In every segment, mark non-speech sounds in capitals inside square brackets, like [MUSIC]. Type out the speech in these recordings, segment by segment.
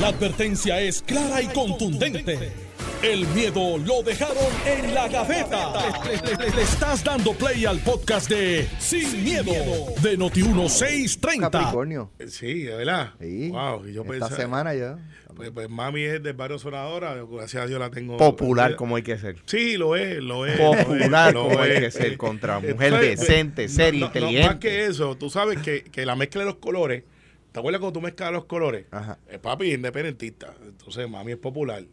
La advertencia es clara y contundente. El miedo lo dejaron en la gaveta. Le, le- le estás dando play al podcast de Sin, miedo, de Noti1630. Capricornio. Sí, de verdad. Sí. Wow, yo Esta pensaba- semana ya. Pues, pues mami es del barrio sonadora, gracias a Dios la tengo. Popular como hay que ser. Sí, lo es, lo es. Popular lo como hay que ser contra mujer Entonces, decente, seria, no, no, inteligente. más que eso, tú sabes que, que la mezcla de los colores, ¿te acuerdas cuando tú mezclas los colores? Ajá. El papi es independentista, entonces mami es popular.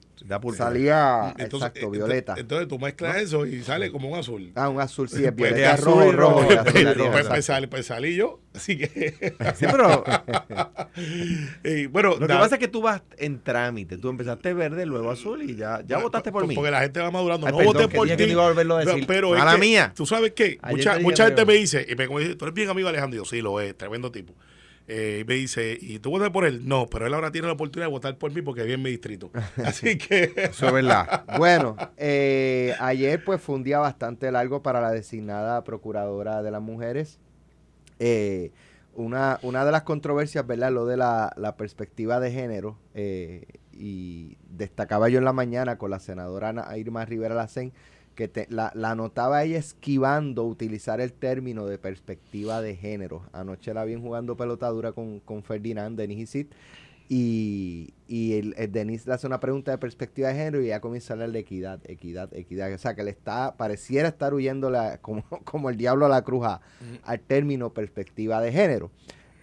Salía, Entonces, exacto, eh, violeta. Entonces tú mezclas eso y sale como un azul. Ah, un azul, sí, es Pues, violeta, de rojo, azul y rojo. rojo. y azul, rojo, pues, pues salí, pues salí yo, así que... [LAUGHS] Sí, pero [LAUGHS] y, bueno, lo que pasa es que tú vas en trámite. Tú empezaste verde, luego azul y ya, ya votaste por mí. Porque la gente va madurando. Ay, no perdón, voté por ti. decir. Pero es que, mía. Tú sabes qué? Ayer Mucha, gente me dice, y me dice, tú eres bien amigo Alejandro. Y yo, sí, lo es, tremendo tipo. Eh, y me dice, ¿y tú votas por él? No, pero él ahora tiene la oportunidad de votar por mí porque vive en mi distrito. [LAUGHS] Así que. [LAUGHS] Eso es verdad. [LAUGHS] Bueno, eh, ayer pues fue un día bastante largo para la designada procuradora de las mujeres. Eh, una, una de las controversias, ¿verdad? Lo de la, la perspectiva de género. eh, y destacaba yo en la mañana con la senadora Ana Irma Rivera Lacén que te- la, la notaba ella esquivando utilizar el término de perspectiva de género. Anoche la vi jugando pelotadura con, con Ferdinand, Denis y Sid, y, y el, el Denis le hace una pregunta de perspectiva de género y ya comienza a hablar de equidad, equidad, equidad. O sea, que le está, pareciera estar huyendo la- [LAUGHS] como, como el diablo a la cruz a- al término perspectiva de género.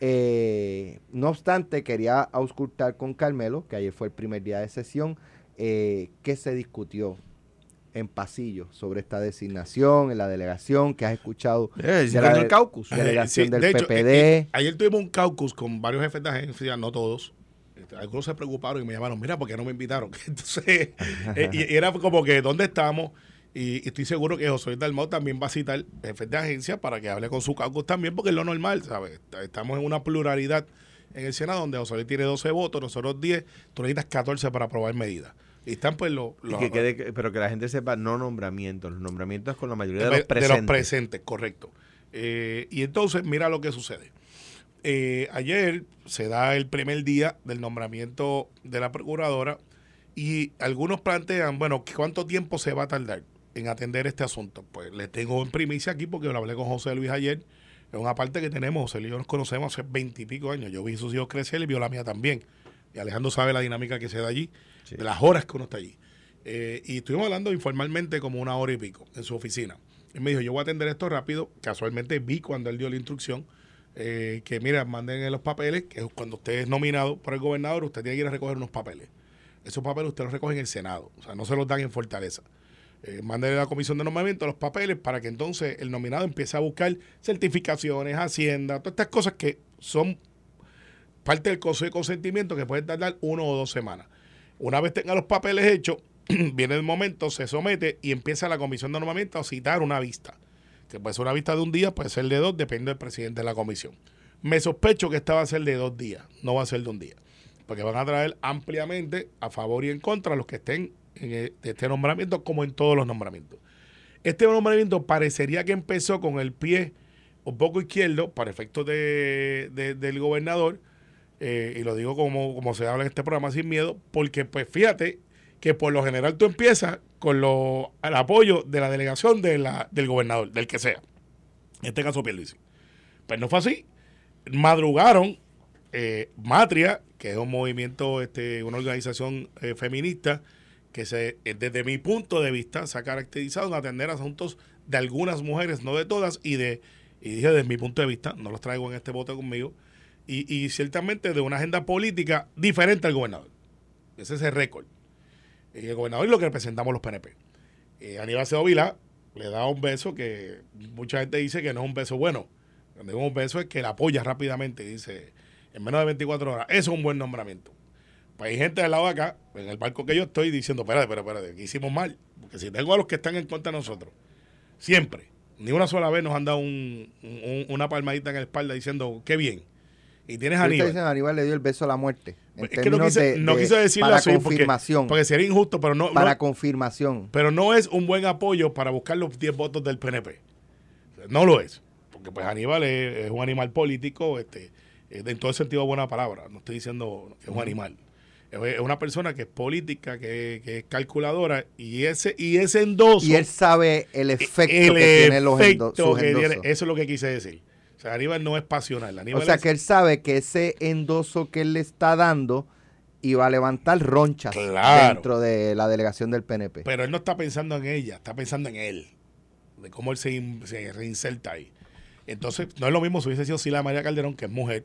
Eh, no obstante, quería auscultar con Carmelo, que ayer fue el primer día de sesión, eh, qué se discutió en pasillo sobre esta designación, en la delegación, que has escuchado Eh, de hicieron la el caucus. de- delegación Sí, del de hecho, PPD. eh, eh, ayer tuvimos un caucus con varios jefes de agencia, no todos. Este, Algunos se preocuparon y me llamaron, mira, ¿por qué no me invitaron? [LAUGHS] Entonces, eh, y, y era como que, ¿dónde estamos? Y, y estoy seguro que José Luis Dalmau también va a citar jefes de agencia para que hable con su caucus también, porque es lo normal, ¿sabes? Est- Estamos en una pluralidad en el Senado donde José Luis tiene 12 votos, nosotros 10, tú necesitas 14 para aprobar medidas. Y están pues los... Los que quede que- pero que la gente sepa, no nombramientos. Los nombramientos con la mayoría de de los presentes. presentes, correcto. Eh, y entonces, mira lo que sucede. Eh, ayer se da el primer día del nombramiento de la procuradora y algunos plantean, bueno, ¿cuánto tiempo se va a tardar en atender este asunto? Pues le tengo en primicia aquí porque lo hablé con José Luis ayer. Es una parte que tenemos, José Luis y yo nos conocemos hace veintipico años. Yo vi sus hijos crecer y vio la mía también. Y Alejandro sabe la dinámica que se da allí, Sí. de las horas que uno está allí. Eh, y estuvimos hablando informalmente como una hora y pico en su oficina. Él me dijo, yo voy a atender esto rápido. Casualmente vi cuando él dio la instrucción eh, que, mira, manden los papeles, que cuando usted es nominado por el gobernador, usted tiene que ir a recoger unos papeles. Esos papeles usted los recoge en el Senado, o sea, no se los dan en Fortaleza. Eh, manden a la comisión de nombramiento los papeles para que entonces el nominado empiece a buscar certificaciones, hacienda, todas estas cosas que son parte del consejo de consentimiento que puede tardar uno o dos semanas. Una vez tenga los papeles hechos, [CLEARS THROAT] viene el momento, se somete y empieza la comisión de nombramiento a citar una vista. Que puede ser una vista de un día, puede ser de dos, depende del presidente de la comisión. Me sospecho que esta va a ser de dos días, no va a ser de un día. Porque van a traer ampliamente a favor y en contra los que estén en e- este nombramiento, como en todos los nombramientos. Este nombramiento parecería que empezó con el pie un poco izquierdo, para efectos de- del gobernador, eh, y lo digo como, como se habla en este programa sin miedo, porque pues fíjate que por lo general tú empiezas con lo, el apoyo de la delegación de la, del gobernador, del que sea. En este caso Pierluisi. Pues no fue así. Madrugaron eh, Matria, que es un movimiento, este, una organización eh, feminista, que se, eh, desde mi punto de vista se ha caracterizado en atender asuntos de algunas mujeres, no de todas, y de, y dije desde mi punto de vista, no los traigo en este bote conmigo, y, y ciertamente de una agenda política diferente al gobernador. Ese es el récord. El gobernador es lo que representamos los PNP. Eh, Aníbal Vilá le da un beso que mucha gente dice que no es un beso bueno. Cuando digo un beso es que la apoya rápidamente dice en menos de 24 horas. Eso es un buen nombramiento. Pues hay gente del lado de acá, en el barco que yo estoy, diciendo, espérate, espérate, espérate, que hicimos mal. Porque si tengo a los que están en contra de nosotros, siempre, ni una sola vez nos han dado un- un- una palmadita en la espalda diciendo, qué bien. Y tienes a Aníbal. diciendo, Aníbal le dio el beso a la muerte. Es que no quise, de- no de- quise decirlo para así porque, confirmación. porque sería injusto, pero no, para no- confirmación. pero no es un buen apoyo para buscar los 10 votos del PNP. No lo es. Porque pues Aníbal es, es un animal político, este, eh, en todo el sentido buena palabra. No estoy diciendo que es un animal. Es una persona que es política, que, que es calculadora, y ese, y ese endoso. Y él sabe el efecto el que tienen los efecto tiene- endosos. eso es lo que quise decir. O sea, Aníbal no es pasional. Aníbal O sea es- que él sabe que ese endoso que él le está dando iba a levantar ronchas Claro. dentro de la delegación del PNP. Pero él no está pensando en ella, está pensando en él. De cómo él se, in- se reinserta ahí. Entonces, no es lo mismo si hubiese sido Sila María Calderón, que es mujer.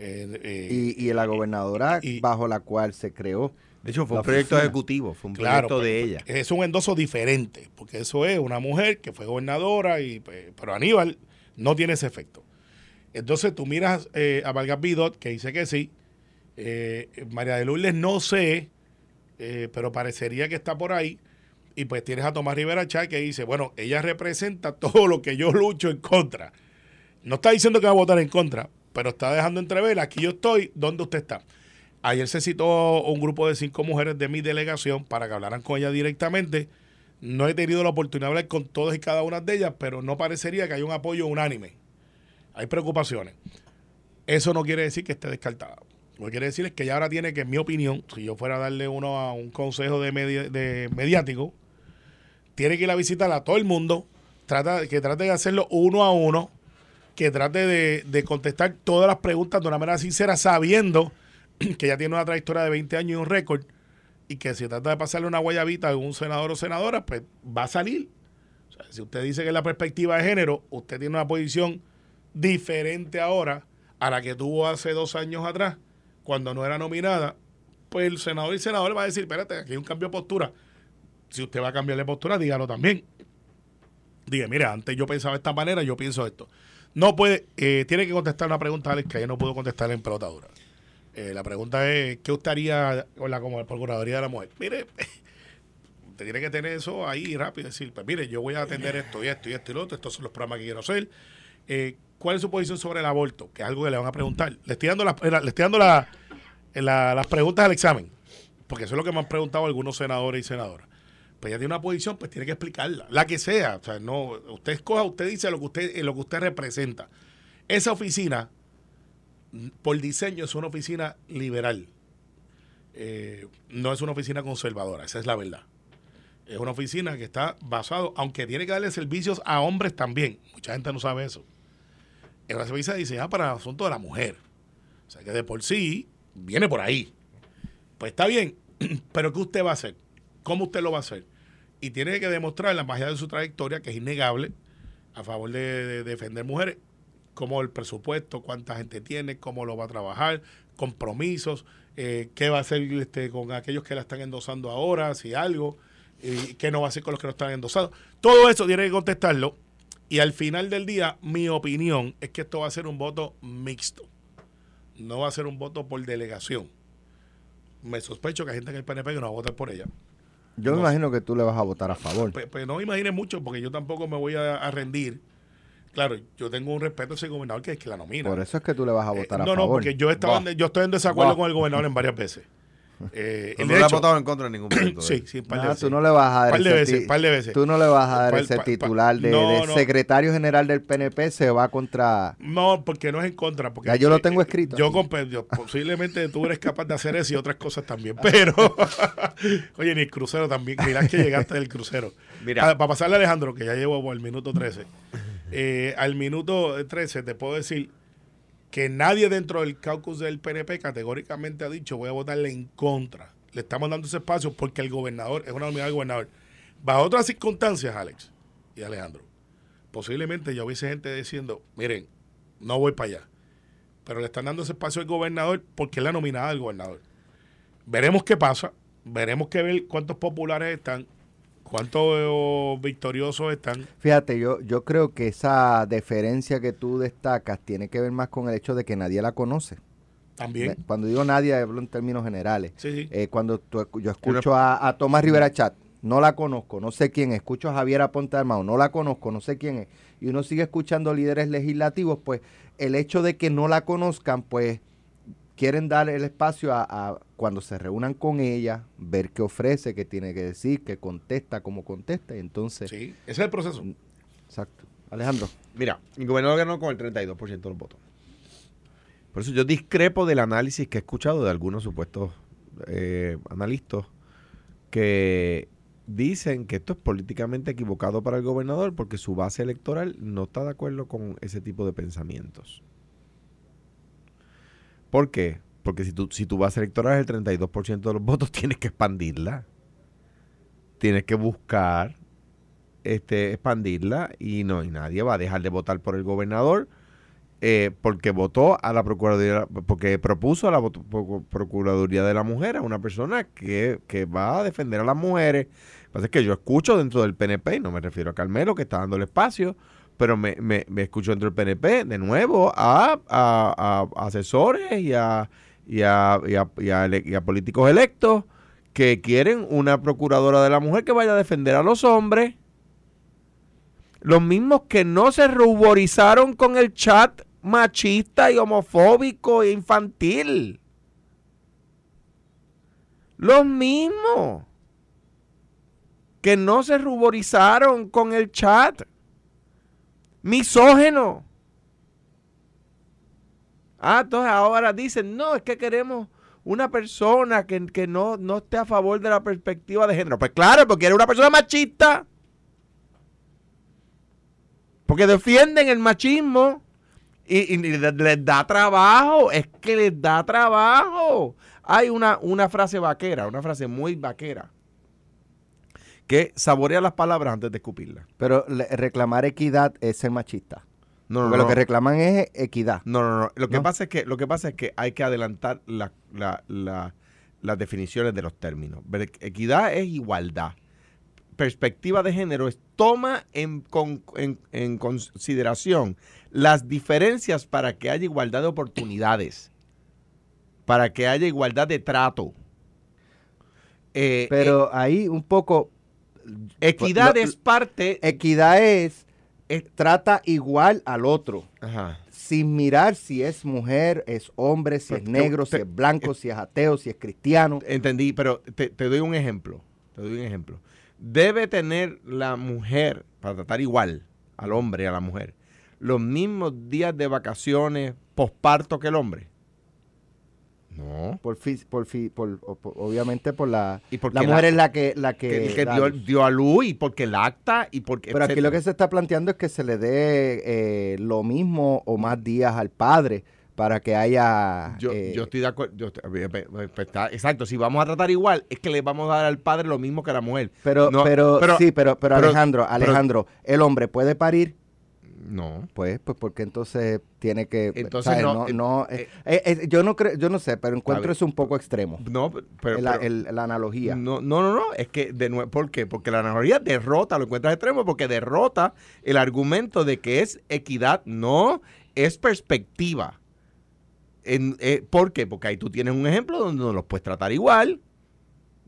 eh, eh, y, y la gobernadora y- bajo la cual se creó. De hecho, fue un proyecto oficina. ejecutivo, fue un Claro, proyecto de pues, ella. Es un endoso diferente, porque eso es una mujer que fue gobernadora, y pero Aníbal no tiene ese efecto. Entonces tú miras eh, a Vargas Bidot, que dice que sí. Eh, María de Lourdes no sé, eh, pero parecería que está por ahí. Y pues tienes a Tomás Rivera Chay que dice, bueno, ella representa [LAUGHS] todo lo que yo lucho en contra. No está diciendo que va a votar en contra, pero está dejando entrever, aquí yo estoy, ¿dónde usted está? Ayer se citó un grupo de cinco mujeres de mi delegación para que hablaran con ella directamente. No he tenido la oportunidad de hablar con todas y cada una de ellas, pero no parecería que haya un apoyo unánime. Hay preocupaciones. Eso no quiere decir que esté descartada. Lo que quiere decir es que ella ahora tiene que, en mi opinión, si yo fuera a darle uno a un consejo de, de mediático, tiene que ir a visitar a todo el mundo, trata, que trate de hacerlo uno a uno, que trate de, de contestar todas las preguntas de una manera sincera, sabiendo [CLEARS THROAT] que ella tiene una trayectoria de 20 años y un récord, y que si trata de pasarle una guayabita a algún senador o senadora, pues va a salir. O sea, si usted dice que la perspectiva de género, usted tiene una posición diferente ahora a la que tuvo hace dos años atrás, cuando no era nominada, pues el senador y senador va a decir, espérate, aquí hay un cambio de postura. Si usted va a cambiar de postura, dígalo también. Diga, mira, antes yo pensaba de esta manera, yo pienso esto. No puede, eh, tiene que contestar una pregunta, Alex, que ella no pudo contestar en pelotadura. Eh, la pregunta es, ¿qué usted haría con la como Procuraduría de la Mujer? Mire, [LAUGHS] usted tiene que tener eso ahí rápido, decir, pues mire, yo voy a atender esto y esto y esto y lo otro, estos son los programas que quiero hacer. Eh, ¿Cuál es su posición sobre el aborto? Que es algo que le van a preguntar. Le estoy dando, la- le estoy dando la- la- las preguntas al examen, porque eso es lo que me han preguntado algunos senadores y senadoras. Pues ya tiene una posición, pues tiene que explicarla, la que sea. O sea, no, usted escoja, usted dice lo que usted, eh, lo que usted representa. Esa oficina, por diseño, es una oficina liberal. Eh, no es una oficina conservadora, esa es la verdad. Es una oficina que está basado, aunque tiene que darle servicios a hombres también. Mucha gente no sabe eso. Es una oficina diseñada para el asunto de la mujer. O sea que de por sí viene por ahí. Pues está bien, [CLEARS THROAT] pero ¿qué usted va a hacer? ¿Cómo usted lo va a hacer? Y tiene que demostrar la magia de su trayectoria, que es innegable, a favor de defender mujeres, como el presupuesto, cuánta gente tiene, cómo lo va a trabajar, compromisos, eh, qué va a hacer este, con aquellos que la están endosando ahora, si algo, y qué no va a hacer con los que no están endosados. Todo eso tiene que contestarlo. Y al final del día, mi opinión es que esto va a ser un voto mixto. No va a ser un voto por delegación. Me sospecho que hay gente en el PNP que no va a votar por ella. Yo me No imagino que tú le vas a votar a favor. Pues, pues no me imagines mucho, porque yo tampoco me voy a, a rendir. Claro, yo tengo un respeto a ese gobernador que es que la nomina. Por eso es que tú le vas a Eh, votar no, a no, favor. porque yo estaba en- yo estoy en desacuerdo con el gobernador en varias veces. [LAUGHS] Eh, no de le has hecho, votado en contra en ningún [COUGHS] punto. sí, ¿eh? sí, un par de Ah, veces. tú no le vas a dar Par de ese veces, par de veces. Tú no le vas a dar Par- ese titular de, no, de no. secretario general del PNP se va contra No, porque no es en contra. Porque Ya yo lo eh, tengo escrito Yo, yo- posiblemente tú eres capaz de hacer eso y otras cosas también. [LAUGHS] Pero, [LAUGHS] oye, ni el crucero también. Mirá que llegaste del crucero. Mira. Para, para pasarle a Alejandro, que ya llevo por el minuto 13. Eh, al minuto 13 te puedo decir que nadie dentro del caucus del PNP categóricamente ha dicho voy a votarle en contra. Le estamos dando ese espacio porque el gobernador es una unidad del gobernador. Bajo otras circunstancias, Alex y Alejandro, posiblemente ya hubiese gente diciendo, miren, no voy para allá. Pero le están dando ese espacio al gobernador porque es la nominada del gobernador. Veremos qué pasa, veremos qué ver cuántos populares están, cuántos eh, victoriosos están. Fíjate, yo, yo creo que esa deferencia que tú destacas tiene que ver más con el hecho de que nadie la conoce. También. Cuando digo nadie, hablo en términos generales. Sí, sí. Eh, cuando tú yo escucho a, a Tomás Rivera Chat, no la conozco, no sé quién es. Escucho a Javier Aponte Armado, no la conozco, no sé quién es. Y uno sigue escuchando líderes legislativos, pues el hecho de que no la conozcan, pues quieren dar el espacio a, a cuando se reúnan con ella, ver qué ofrece, qué tiene que decir, qué contesta, cómo contesta. Y entonces, Sí, ese es el proceso. exacto. Alejandro. Mira, el gobernador ganó con el 32% de los votos. Por eso yo discrepo del análisis que he escuchado de algunos supuestos eh, analistas que dicen que esto es políticamente equivocado para el gobernador porque su base electoral no está de acuerdo con ese tipo de pensamientos. ¿Por qué? Porque si tu, si tu base electoral es el 32% de los [LAUGHS] votos, tienes que expandirla. Tienes que buscar este, expandirla y no, y nadie va a dejar de votar por el gobernador eh, porque votó a la Procuraduría, porque propuso a la Procuraduría de la Mujer a una persona que, que va a defender a las mujeres. Lo que pasa es que yo escucho dentro del PNP, y no me refiero a Carmelo, que está dando el espacio, pero me, me, escucho dentro del PNP de nuevo a, a, a asesores y a, y, a, y, a, y a políticos electos que quieren una procuradora de la mujer que vaya a defender a los hombres. Los mismos que no se ruborizaron con el chat machista y homofóbico e infantil. Los mismos que no se ruborizaron con el chat. Misógeno. Ah, entonces ahora dicen, no, es que queremos una persona que, que no, no esté a favor de la perspectiva de género. Pues claro, porque era una persona machista. Porque defienden el machismo. Y, les da trabajo, es que les da trabajo. Hay una, una frase vaquera, una frase muy vaquera, que saborea las palabras antes de escupirlas. Pero reclamar equidad es ser machista. No, no, Porque lo que reclaman es equidad. No, no, no. Lo que, Pasa, es que, lo que pasa es que hay que adelantar la, las definiciones de los términos. Equidad es igualdad perspectiva de género es toma en, consideración las diferencias para que haya igualdad de oportunidades, para que haya igualdad de trato. Eh, Pero eh, ahí un poco... Equidad es parte... Equidad es, trata igual al otro. Sin mirar si es mujer, es hombre, si es negro, si es blanco, si es ateo, si es cristiano. Entendí, pero te, te doy un ejemplo. Te doy un ejemplo debe tener la mujer, para tratar igual al hombre y a la mujer, los mismos días de vacaciones posparto que el hombre? No. Por, por, por, obviamente por la... ¿Y la mujer es la que... La que, dio, a luz y porque lacta y porque... Pero aquí lo que se está planteando es que se le dé eh, lo mismo o más días al padre para que haya... Yo, eh, estoy de acuerdo. Pues, exacto, si vamos a tratar igual, es que le vamos a dar al padre lo mismo que a la mujer. Pero, pero, sí, pero, pero, Alejandro, Alejandro, ¿el hombre puede parir? No. Pues, pues porque entonces tiene que... Entonces no... no, eh, eh, yo no creo, yo no sé, pero encuentro eso un poco extremo. No, pero... La, la analogía. No, no, no, no, es que de nuevo, ¿por qué? Porque la analogía derrota, lo encuentras extremo, porque derrota el argumento de que es equidad, no, es perspectiva. Eh, ¿Por qué? Porque ahí tú tienes un ejemplo donde no los puedes tratar igual.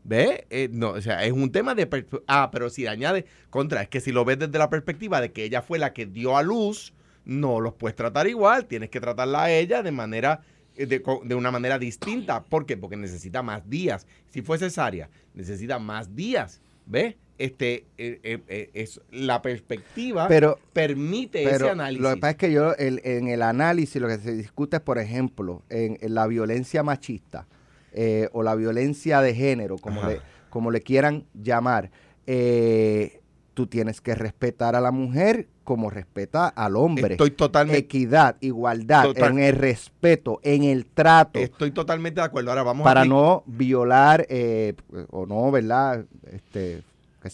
¿Ves? Eh, no, o sea, es un tema de... Ah, pero si añade contra, es que si lo ves desde la perspectiva de que ella fue la que dio a luz, no los puedes tratar igual, tienes que tratarla a ella de manera... Eh, de, de una manera distinta. [CLEARS THROAT] ¿Por qué? Porque necesita más días. Si fue cesárea, necesita más días. ¿Ves? este eh, eh, eh, es la perspectiva pero, permite ese análisis. Lo que pasa es que yo en el análisis lo que se discute es, por ejemplo, en, la violencia machista o la violencia de género, como, le, como le quieran llamar. tú tienes que respetar a la mujer como respeta al hombre. Estoy totalmente. Equidad, igualdad, en el respeto, en el trato. Estoy totalmente de acuerdo. Ahora vamos para no violar o no, ¿verdad? Este,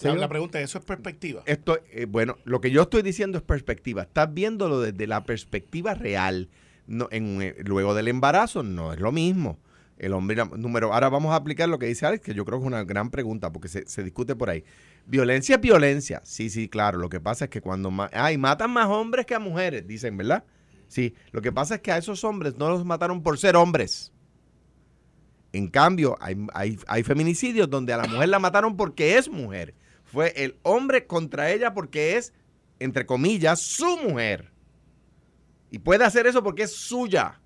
la, pregunta es, ¿eso es perspectiva? Esto, eh, bueno, lo que yo estoy diciendo es perspectiva. Estás viéndolo desde la perspectiva real. No, en, eh, luego del embarazo no es lo mismo. El hombre, número, ahora vamos a aplicar lo que dice Alex, que yo creo que es una gran pregunta, porque se, discute por ahí. Violencia es violencia. Sí, sí, claro. Lo que pasa es que cuando... Ay, matan más hombres que a mujeres, dicen, ¿verdad? Sí. Lo que pasa es que a esos hombres no los mataron por ser hombres. En cambio, hay, feminicidios donde a la mujer la mataron porque es mujer. Fue el hombre contra ella porque es, entre comillas, su mujer. Y puede hacer eso porque es suya.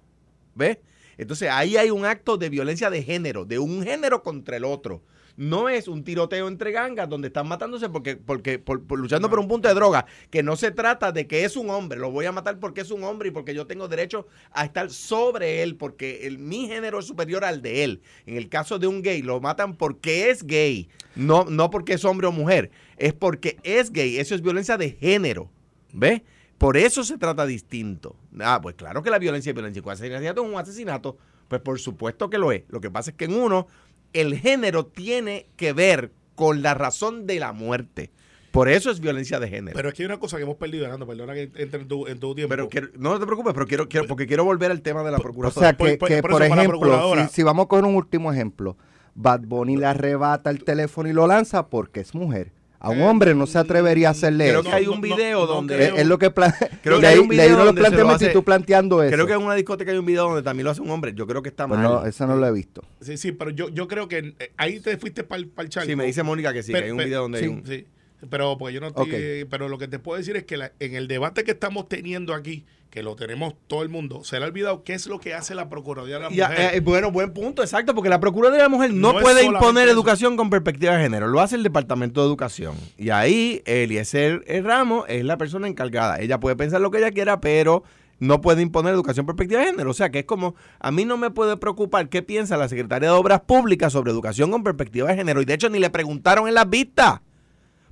¿Ves? Entonces ahí hay un acto de violencia de género, de un género contra el otro. No es un tiroteo entre gangas donde están matándose porque, porque por, luchando por un punto de droga, que no se trata de que es un hombre, lo voy a matar porque es un hombre y porque yo tengo derecho a estar sobre él, porque el, mi género es superior al de él. En el caso de un gay, lo matan porque es gay, no, no porque es hombre o mujer, es porque es gay. Eso es violencia de género. ¿Ves? Por eso se trata distinto. Ah, pues claro que la violencia es violencia. Un asesinato es un asesinato. Pues por supuesto que lo es. Lo que pasa es que en uno el género tiene que ver con la razón de la muerte. Por eso es violencia de género. Pero es que hay una cosa que hemos perdido, Hernando, perdona que entre en tu, en tu tiempo. Pero quiero- no te preocupes, pero quiero, quiero- porque quiero volver al tema de la O procuración. sea, que, por- que, por ejemplo, procuradora. si, si vamos a coger un último ejemplo, Bad Bunny le arrebata el teléfono y lo lanza porque es mujer. A un hombre no se atrevería a hacerle creo eso. que hay un no, video no donde... creo. Es, es lo que plan... [LAUGHS] Creo que hay un de video donde y tú planteando eso. Creo que en una discoteca hay un video donde también lo hace un hombre. Yo creo que está Pues mal. no, eso no lo he visto. Sí, sí, pero yo, yo creo que eh, ahí te fuiste para el charco. Sí, me dice Mónica que sí, que Pero- hay un pero- video donde sí, hay un... sí. Pero porque yo no estoy, eh, pero lo que te puedo decir es que la- en el debate que estamos teniendo aquí, que lo tenemos todo el mundo, se le ha olvidado qué es lo que hace la Procuraduría de la Ya, Mujer. eh, bueno, buen punto, exacto, porque la Procuraduría de la Mujer no, puede imponer eso. educación con perspectiva de género, lo hace el Departamento de Educación. Y ahí Eliezer eh, Ramos es la persona encargada. Ella puede pensar lo que ella quiera, pero no puede imponer educación con perspectiva de género. O sea, que es como, a mí no me puede preocupar qué piensa la Secretaría de Obras Públicas sobre educación con perspectiva de género. Y de hecho ni le preguntaron en las vistas.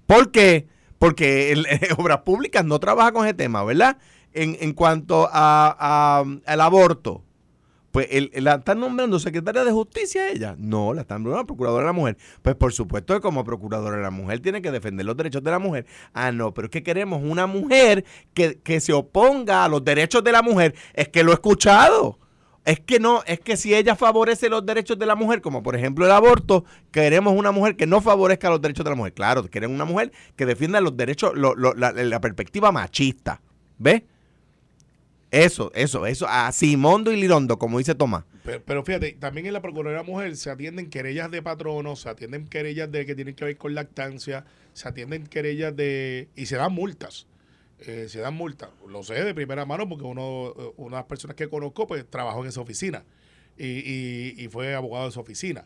¿Por qué? Porque el, [LAUGHS] Obras Públicas no trabaja con ese tema, ¿verdad? En, en cuanto a, al aborto, pues el- la están nombrando secretaria de justicia ella. No, la están nombrando procuradora de la mujer. Pues por supuesto que como procuradora de la mujer tiene que defender los derechos de la mujer. Ah, no, pero es que queremos una mujer que, que se oponga a los derechos de la mujer. Es que lo he escuchado. Es que no, es que si ella favorece los derechos de la mujer, como por ejemplo el aborto, queremos una mujer que no favorezca los derechos de la mujer. Claro, queremos una mujer que defienda los derechos, lo- lo- la, la perspectiva machista. ¿Ves? Eso, eso, eso. A Simondo y Lirondo, como dice Tomás. Pero, pero fíjate, también en la Procuraduría Mujer se atienden querellas de patronos, se atienden querellas de que tienen que ver con lactancia, se atienden querellas de... y se dan multas. Eh, se dan multas. Lo sé de primera mano porque uno, eh, una de las personas que conozco pues trabajó en esa oficina y, y- y fue abogado de esa oficina.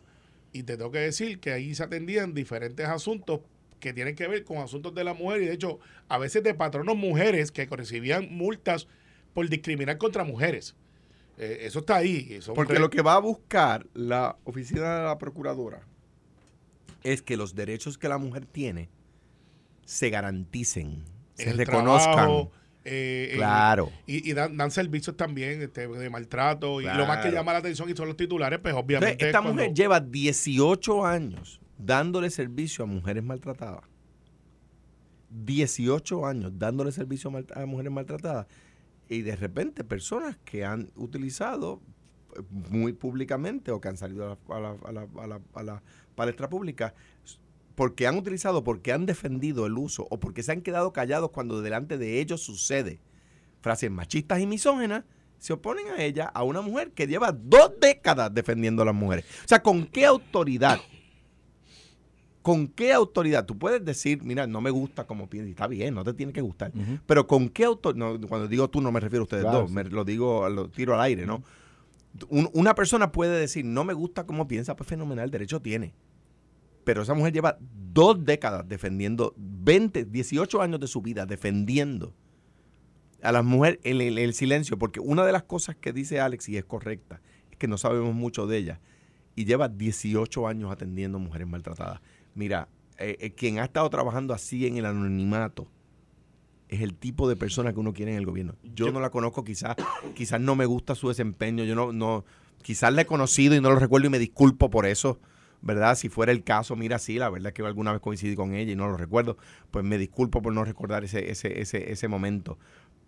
Y te tengo que decir que ahí se atendían diferentes asuntos que tienen que ver con asuntos de la mujer y de hecho a veces de patronos mujeres que recibían multas por discriminar contra mujeres. Eh, eso está ahí. Son Porque lo que va a buscar la oficina de la procuradora es que los derechos que la mujer tiene se garanticen, se el reconozcan. trabajo, eh, eh, Claro. y, y dan, dan servicios también este, de maltrato. Y lo más que llama la atención y son los titulares, pues Entonces, obviamente. esta cuando- mujer lleva 18 años dándole servicio a mujeres maltratadas. 18 años dándole servicio a mujeres maltratadas. Y de repente personas que han utilizado eh, muy públicamente o que han salido a la, palestra pública porque han utilizado, porque han defendido el uso o porque se han quedado callados cuando delante de ellos sucede frases machistas y misógenas, se oponen a ella, a una mujer que lleva dos décadas defendiendo a las mujeres. O sea, ¿con qué autoridad? ¿Con qué autoridad? Tú puedes decir, mira, no me gusta como piensas, y está bien, no te tiene que gustar. Pero ¿con qué autoridad? cuando digo tú, no me refiero a ustedes Claro, dos, sí. me lo digo, lo tiro al aire, ¿no? Un- una persona puede decir, no me gusta cómo piensa, pues fenomenal, derecho tiene. Pero esa mujer lleva dos décadas defendiendo, 20, 18 años de su vida defendiendo a las mujeres en el, el silencio, porque una de las cosas que dice Alex, y es correcta, es que no sabemos mucho de ella, y lleva 18 años atendiendo mujeres maltratadas. Mira, eh, eh, quien ha estado trabajando así en el anonimato es el tipo de persona que uno quiere en el gobierno. Yo, no la conozco, quizás quizás no me gusta su desempeño, yo no, no, quizás la he conocido y no lo recuerdo y me disculpo por eso, ¿verdad? Si fuera el caso, mira, sí, la verdad es que alguna vez coincidí con ella y no lo recuerdo, pues me disculpo por no recordar ese, ese, ese, ese momento.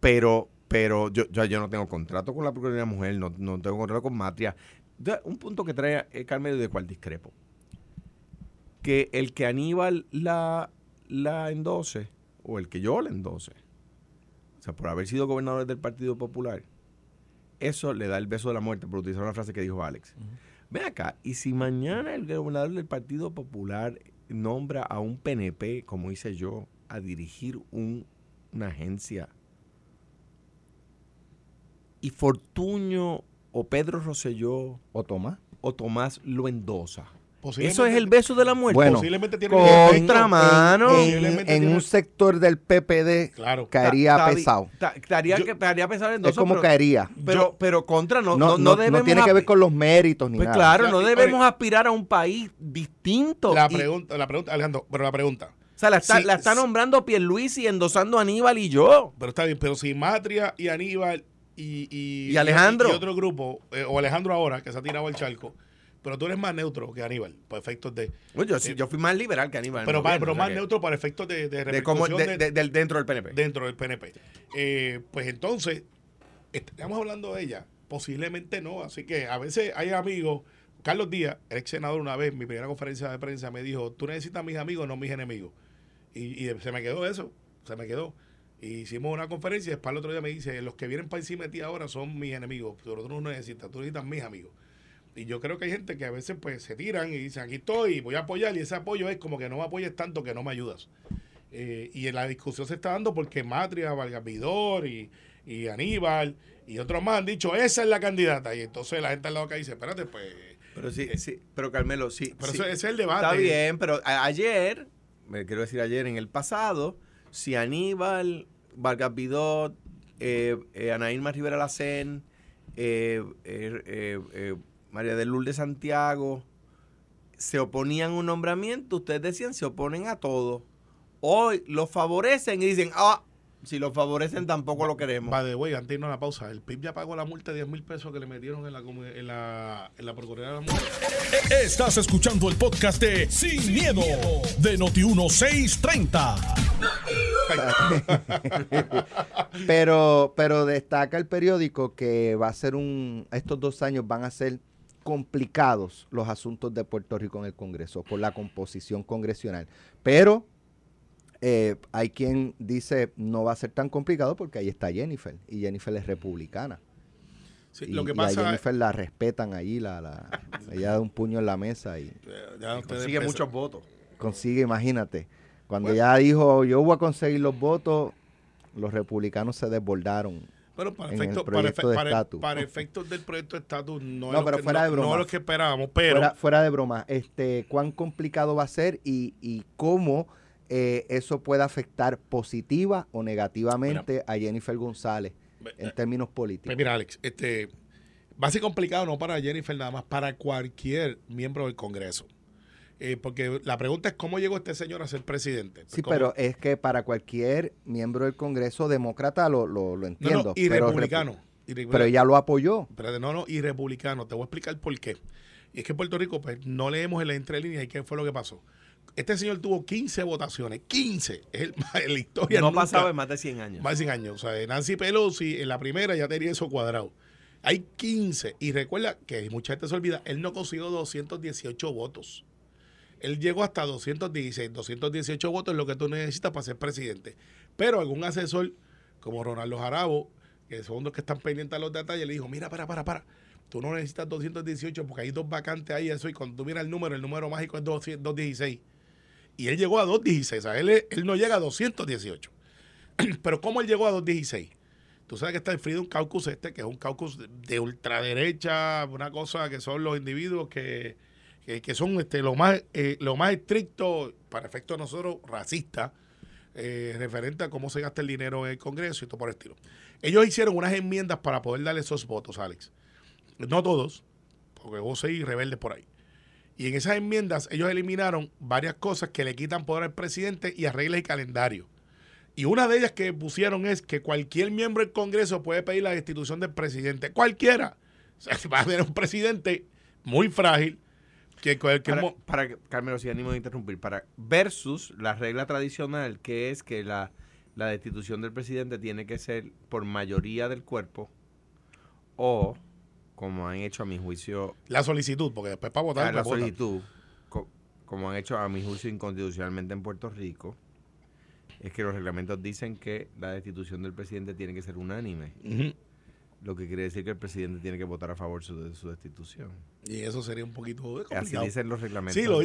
Pero, pero yo, yo, yo no tengo contrato con la Procuraduría Mujer, no, no tengo contrato con Matria. Un punto que trae eh, Carmelo y de cual discrepo. Que el que Aníbal la, la endose, o el que yo la endose, o sea, por haber sido gobernador del Partido Popular, eso le da el beso de la muerte, por utilizar una frase que dijo Alex. Ven acá, y si mañana el gobernador del Partido Popular nombra a un PNP, como hice yo, a dirigir un- una agencia, y Fortuño o Pedro Rosselló ¿O Tomás? o Tomás lo endosa. Eso es el beso de la muerte. Bueno, Posiblemente tiene contra que- mano. En, en tiene- un sector del PPD Claro. caería Ta- ta- pesado. ta- Estaría, Yo- que- estaría pesado en Es endoso, como pero, caería. pero, pero contra no, No, no, no, no no debemos tiene que ver con los méritos ni Pues nada. claro, no debemos oye, aspirar a un país distinto. La Y- pregunta, la pregunta, Alejandro, pero la pregunta. o sea, la está, Sí, la está nombrando Pierluisi endosando a Aníbal y yo. Pero está bien, pero si Matria y Aníbal y, y, Y Alejandro. y otro grupo, eh, o Alejandro ahora, que se ha tirado al charco, pero tú eres más neutro que Aníbal, por efectos de. Bueno, yo, fui más liberal que Aníbal. Pero, más, gobierno, pero o sea más neutro para efectos de, de de cómo- repercusión de- de- de- del- dentro del PNP. dentro del PNP. Eh, pues entonces, estamos hablando de ella. Posiblemente no. Así que a veces hay amigos. Carlos Díaz, el ex senador, una vez en mi primera conferencia de prensa me dijo: Tú necesitas mis amigos, no mis enemigos. Y, y se me quedó eso. Se me quedó. Y hicimos una conferencia y después el otro día me dice: Los que vienen para encima de ti ahora son mis enemigos. Pero tú no necesitas, tú necesitas mis amigos. Y yo creo que hay gente que a veces pues se tiran y dicen: Aquí estoy, voy a apoyar. Y ese apoyo es como que no me apoyes tanto que no me ayudas. Eh, y en la discusión se está dando porque Matria, Vargas Vidor y, y Aníbal y otros más han dicho, esa es la candidata. Y entonces la gente al lado que dice, espérate, pues... Pero sí, sí, pero Carmelo, sí. Pero sí. ese es el debate. Está bien, pero ayer, me quiero decir ayer, en el pasado, si Aníbal, Vargas Vidot, eh, eh, Ana Irma Rivera Lacén, eh, eh, eh, eh, María de Lourdes Santiago, se oponían a un nombramiento, ustedes decían, se oponen a todo. Hoy lo favorecen y dicen, ah, si lo favorecen tampoco lo queremos. Va de güey, antes de irnos a la pausa, el PIB ya pagó la multa de 10 mil pesos que le metieron en la, en la, en la Procuraduría de la Mujer. Estás escuchando el podcast de Sin, miedo, de Noti1630. Pero, pero destaca el periódico que va a ser un, estos dos años van a ser complicados los asuntos de Puerto Rico en el Congreso por la composición congresional. Pero eh, hay quien dice no va a ser tan complicado porque ahí está Jennifer y Jennifer es republicana. Sí, y, lo que y a pasa es... Jennifer la respetan allí, la, la, ella da un puño en la mesa y ya Consigue muchos votos. consigue, imagínate, cuando Bueno. ella dijo yo voy a conseguir los votos, los republicanos se desbordaron. Bueno, para, efectos, para, efe- para- estatus. para efectos del proyecto de estatus no, No, es pero que, fuera no- de broma. no es lo que esperábamos, pero fuera, fuera de broma, este, ¿cuán complicado va a ser y, y cómo eh, eso puede afectar positiva o negativamente a Jennifer González en términos políticos? Pues mira, Alex, este, va a ser complicado no para Jennifer nada más, para cualquier miembro del Congreso. Eh, porque la pregunta es cómo llegó este señor a ser presidente. Pues, Sí, ¿cómo? pero es que para cualquier miembro del Congreso demócrata lo, lo, entiendo. no, y pero, republicano. repu- y republicano. pero ella lo apoyó. Espérate, no, no, y republicano. Te voy a explicar por qué. Y es que en Puerto Rico, pues, no leemos en la entrelínea y qué fue lo que pasó. Este señor tuvo 15 votaciones. 15. Es el, en la historia. No nunca- pasaba en más de 100 años. Más de 100 años. O sea, Nancy Pelosi en la primera ya tenía eso cuadrado. Hay 15. Y recuerda que mucha gente se olvida, él no consiguió 218 votos. Él llegó hasta 216. 218 votos es lo que tú necesitas para ser presidente. Pero algún asesor, como Ronaldo Jarabo, que son los que están pendientes a los detalles, le dijo, mira, para, para, para. Tú no necesitas 218 porque hay dos vacantes ahí, eso, y cuando tú miras el número, el número mágico es 200 216. Y él llegó a 216, o sea, él no llega a 218. [CLEARS THROAT] Pero ¿cómo él llegó a 216? Tú sabes que está el Freedom Caucus este, que es un caucus de ultraderecha, una cosa que son los individuos que, que, son este, lo más eh, lo más estricto, para efecto de nosotros, racista, eh, referente a cómo se gasta el dinero en el Congreso y todo por el estilo. Ellos hicieron unas enmiendas para poder darle esos votos, Alex. No todos, porque hubo seis rebeldes por ahí. Y en esas enmiendas ellos eliminaron varias cosas que le quitan poder al presidente y a reglas y calendario. Y una de ellas que pusieron es que cualquier miembro del Congreso puede pedir la destitución del presidente. Cualquiera. [LAUGHS] O sea, va a tener un presidente muy frágil que cualquier... para, para Carmelo, si ánimo de interrumpir, para versus la regla tradicional que es que la, la destitución del presidente tiene que ser por mayoría del cuerpo o, como han hecho a mi juicio, la solicitud, porque después para votar... a la pues, votan. solicitud, co- como han hecho a mi juicio inconstitucionalmente en Puerto Rico, es que los reglamentos dicen que la destitución del presidente tiene que ser unánime, Ujú. Lo que quiere decir que el presidente tiene que votar a favor su- de su destitución. Y eso sería un poquito Así complicado. dicen los reglamentos Sí, lo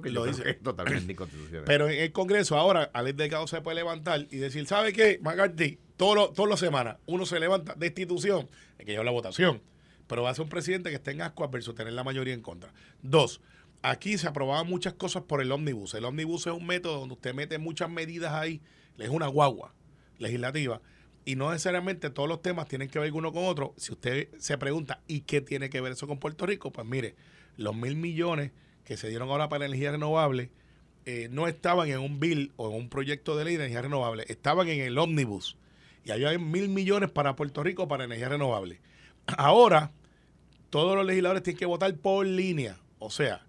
que Lo dice. es totalmente [CLEARS THROAT] inconstitucional. Pero en el Congreso ahora, Alex Delgado se puede levantar y decir, ¿sabe qué, McCarthy? Todas las semanas uno se levanta, destitución, hay que llevar la votación. pero va a ser un presidente que esté en ascuas versus tener la mayoría en contra. Dos, aquí se aprobaban muchas cosas por el ómnibus. El ómnibus es un método donde usted mete muchas medidas ahí, es una guagua legislativa, y no necesariamente todos los temas tienen que ver uno con otro. Si usted se pregunta, ¿y qué tiene que ver eso con Puerto Rico? Pues mire, los mil millones que se dieron ahora para energía renovable eh, no estaban en un bill o en un proyecto de ley de energía renovable, estaban en el ómnibus. Y había mil millones para Puerto Rico para energía renovable. [CLEARS THROAT] Ahora, todos los legisladores tienen que votar por línea. O sea,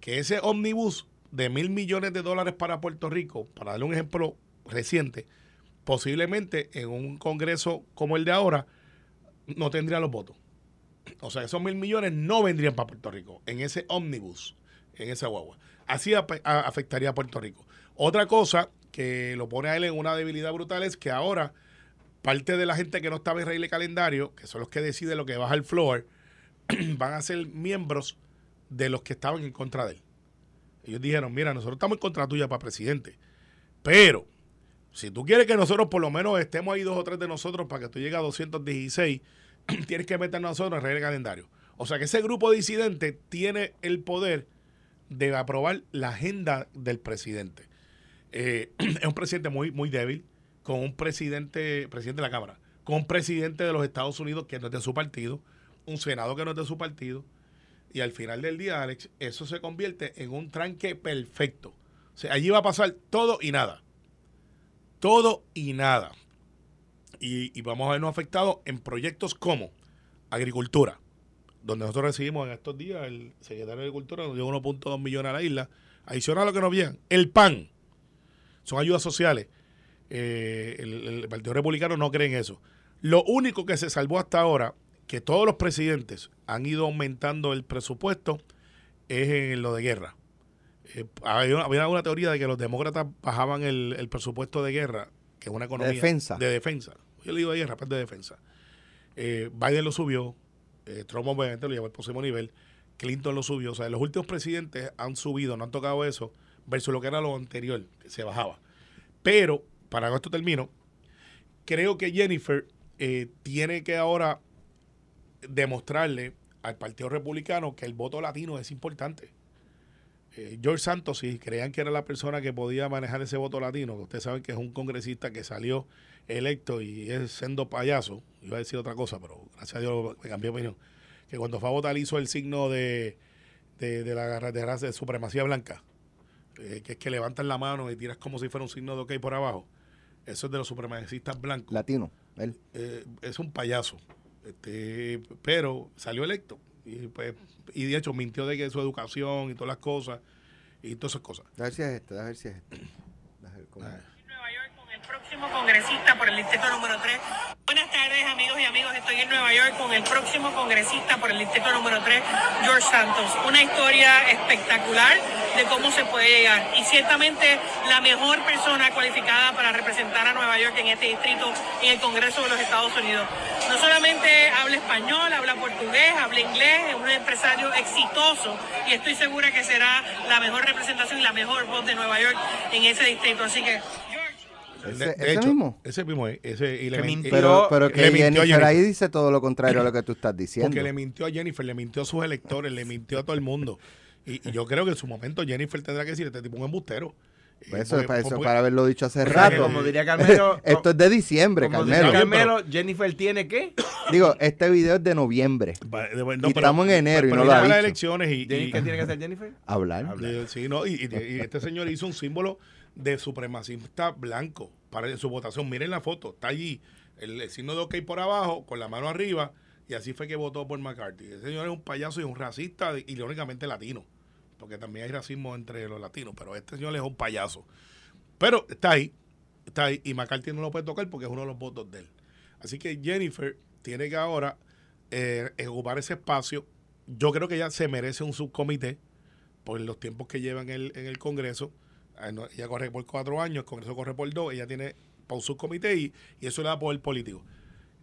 que ese ómnibus de mil millones de dólares para Puerto Rico, para darle un ejemplo reciente, posiblemente en un congreso como el de ahora, no tendría los votos. O sea, esos mil millones no vendrían para Puerto Rico en ese ómnibus, en esa guagua. Así afectaría a Puerto Rico. Otra cosa que lo pone a él en una debilidad brutal es que ahora parte de la gente que no estaba en regla de calendario, que son los que deciden lo que baja el floor, [CLEARS THROAT] van a ser miembros de los que estaban en contra de él. Ellos dijeron, mira, nosotros estamos en contra tuya para presidente, pero si tú quieres que nosotros por lo menos estemos ahí dos o tres de nosotros para que tú llegues a 216, [CLEARS THROAT] tienes que meter nosotros en de calendario. O sea que ese grupo disidente tiene el poder de aprobar la agenda del presidente. Eh, [CLEARS THROAT] es un presidente muy, muy débil, con un presidente, presidente de la Cámara, con un presidente de los Estados Unidos que no es de su partido, un Senado que no es de su partido, y al final del día, Alex, eso se convierte en un tranque perfecto. O sea, allí va a pasar todo y nada. Todo y nada. Y, vamos a vernos afectados en proyectos como agricultura, donde nosotros recibimos en estos días, el secretario de Agricultura nos dio 1.2 millones a la isla, adicional a lo que nos vienen, el PAN, son ayudas sociales. Eh, el, Partido Republicano no cree en eso. Lo único que se salvó hasta ahora, que todos los presidentes han ido aumentando el presupuesto, es en lo de guerra. Eh, había, una, teoría de que los demócratas bajaban el, presupuesto de guerra, que es una economía de defensa. De defensa. Yo le digo de guerra, pero pues de defensa. Eh, Biden lo subió, eh, Trump obviamente lo llevó al próximo nivel, Clinton lo subió. O sea, los últimos presidentes han subido, no han tocado eso, versus lo que era lo anterior, que se bajaba. Pero para esto termino, creo que Jennifer eh, tiene que ahora demostrarle al Partido Republicano que el voto latino es importante. Eh, George Santos, si creían que era la persona que podía manejar ese voto latino, que ustedes saben que es un congresista que salió electo y es siendo payaso, iba a decir otra cosa, pero gracias a Dios me cambió de opinión, que cuando fue a votar hizo el signo de, de, de la de, de supremacía blanca, eh, que es que levantan la mano y tiras como si fuera un signo de ok por abajo. Eso es de los supremacistas blancos. Latino, él. Eh, es un payaso. Este, pero salió electo. Y, pues, y de hecho mintió de que su educación y todas las cosas y todas esas cosas. A ver si es este, a ver si es este. Con el próximo congresista por el distrito número 3. Buenas tardes amigos y amigos, estoy en Nueva York con el próximo congresista por el distrito número 3, George Santos. Una historia espectacular de cómo se puede llegar. Y ciertamente la mejor persona cualificada para representar a Nueva York en este distrito en el Congreso de los Estados Unidos. No solamente habla español, habla portugués, habla inglés, es un empresario exitoso y estoy segura que será la mejor representación y la mejor voz de Nueva York en ese distrito. Así que ese, mismo. Ese mismo Ese, y le mintió, pero, pero que Jennifer, ahí dice todo lo contrario a lo que tú estás diciendo. Porque le mintió a Jennifer, le mintió a sus electores, le mintió a todo el mundo. Y, yo creo que en su momento Jennifer tendrá que decir, este tipo es un embustero. Pues eso, para, eso, para haberlo dicho hace rato. Como diría Carmelo. [LAUGHS] Esto es de diciembre, Carmelo. Carmelo, Jennifer tiene qué? [COUGHS] Digo, este video es de noviembre. y estamos en enero y no lo ha dicho. elecciones y, ¿Qué tiene que hacer Jennifer? Hablar. Sí, no, y, este señor hizo un símbolo de supremacista blanco para su votación. Miren la foto, está allí el, signo de OK por abajo, con la mano arriba, y así fue que votó por McCarthy. Ese señor es un payaso y un racista, irónicamente latino porque también hay racismo entre los latinos, pero este señor es un payaso. Pero está ahí, está ahí, y McCarthy no lo puede tocar porque es uno de los votos de él. Así que Jennifer tiene que ahora eh, ocupar ese espacio. Yo creo que ella se merece un subcomité por los tiempos que lleva en el Congreso. Ah, ella corre por cuatro años, el Congreso corre por dos, ella tiene para un subcomité y, y eso le da poder político.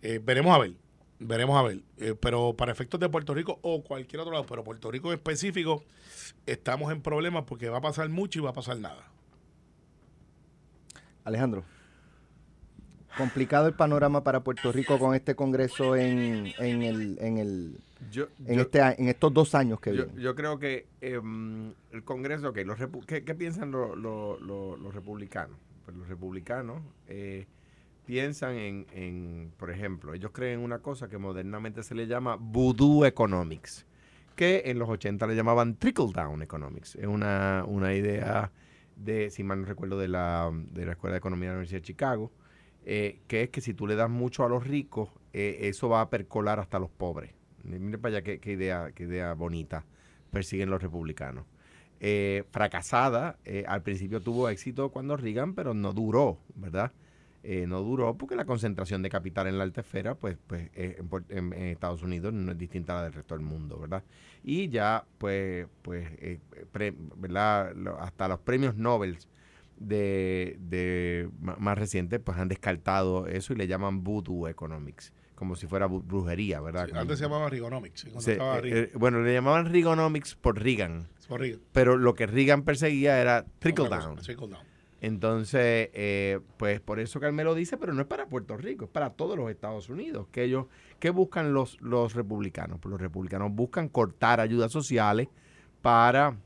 Eh, veremos a ver, veremos a ver. Eh, pero para efectos de Puerto Rico o cualquier otro lado, pero Puerto Rico en específico, estamos en problemas porque va a pasar mucho y va a pasar nada. Alejandro. Complicado el panorama para Puerto Rico con este Congreso en, en, el, en, el, Yo, en, yo- este, en estos dos años que yo, vienen. yo creo que em, el Congreso, ok, los ¿qué, qué piensan lo- lo- lo- los republicanos? Pues los republicanos eh, piensan en, en, por ejemplo, ellos creen en una cosa que modernamente se le llama voodoo economics, que en los 80 le llamaban trickle down economics. Es una, una idea de, si mal no recuerdo, de la, de la Escuela de Economía de la Universidad de Chicago, eh, que es que si tú le das mucho a los ricos, eh, eso va a percolar hasta los pobres. Mire para allá qué, qué idea, qué idea bonita persiguen los republicanos. Eh, fracasada, al principio tuvo éxito cuando Reagan, pero no duró, ¿verdad? No duró porque la concentración de capital en la alta esfera, pues, pues en, Estados Unidos no es distinta a la del resto del mundo, ¿verdad? Y ya, pues, pues ¿verdad? Hasta los premios Nobel de, de más recientes, pues han descartado eso y le llaman voodoo economics, como si fuera brujería, ¿verdad? Sí, antes se llamaba Rigonomics. se- estaba eh, eh, bueno, le llamaban Reaganomics por Reagan, Por Reagan. pero lo que Reagan perseguía era down. Trickle down. Entonces, eh, pues por eso Carmelo dice, pero no es para Puerto Rico, es para todos los Estados Unidos. Que ellos, ¿qué buscan los, los republicanos? Pues los republicanos buscan cortar ayudas sociales para,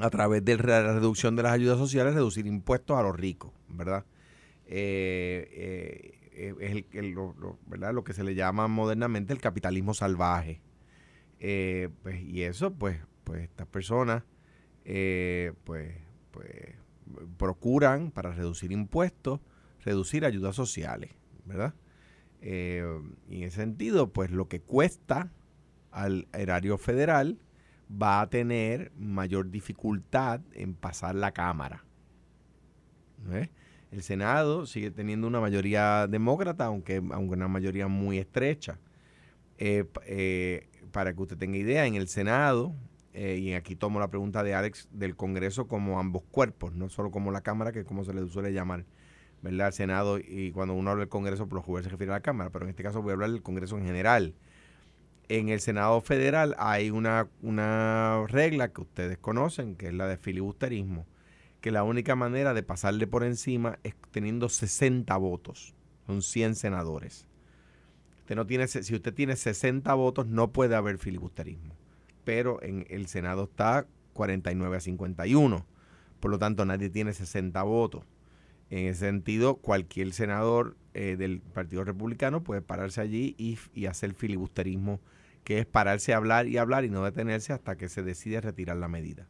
a través de la reducción de las ayudas sociales, reducir impuestos a los ricos, ¿verdad? Eh, eh, es lo, que se le llama modernamente el capitalismo salvaje. Eh, pues, y eso, pues, pues estas personas, pues, pues procuran para reducir impuestos, reducir ayudas sociales, ¿verdad? Y en ese sentido, pues lo que cuesta al erario federal va a tener mayor dificultad en pasar la Cámara. ¿Ves? El Senado sigue teniendo una mayoría demócrata, aunque, aunque una mayoría muy estrecha. Eh, eh, para que usted tenga idea, en el Senado, eh, y aquí tomo la pregunta de Alex, del Congreso como ambos cuerpos, no solo como la Cámara, que es como se le suele llamar, ¿verdad? El Senado, y cuando uno habla del Congreso, por lo general se refiere a la Cámara, pero en este caso voy a hablar del Congreso en general. En el Senado Federal hay una, una regla que ustedes conocen, que es la de filibusterismo, que la única manera de pasarle por encima es teniendo 60 votos, son 100 senadores. Usted no tiene, si usted tiene 60 votos, no puede haber filibusterismo. Pero en el Senado está 49 a 51. Por lo tanto, nadie tiene 60 votos. En ese sentido, cualquier senador eh, del Partido Republicano puede pararse allí y, y hacer filibusterismo, que es pararse a hablar y hablar y no detenerse hasta que se decide retirar la medida.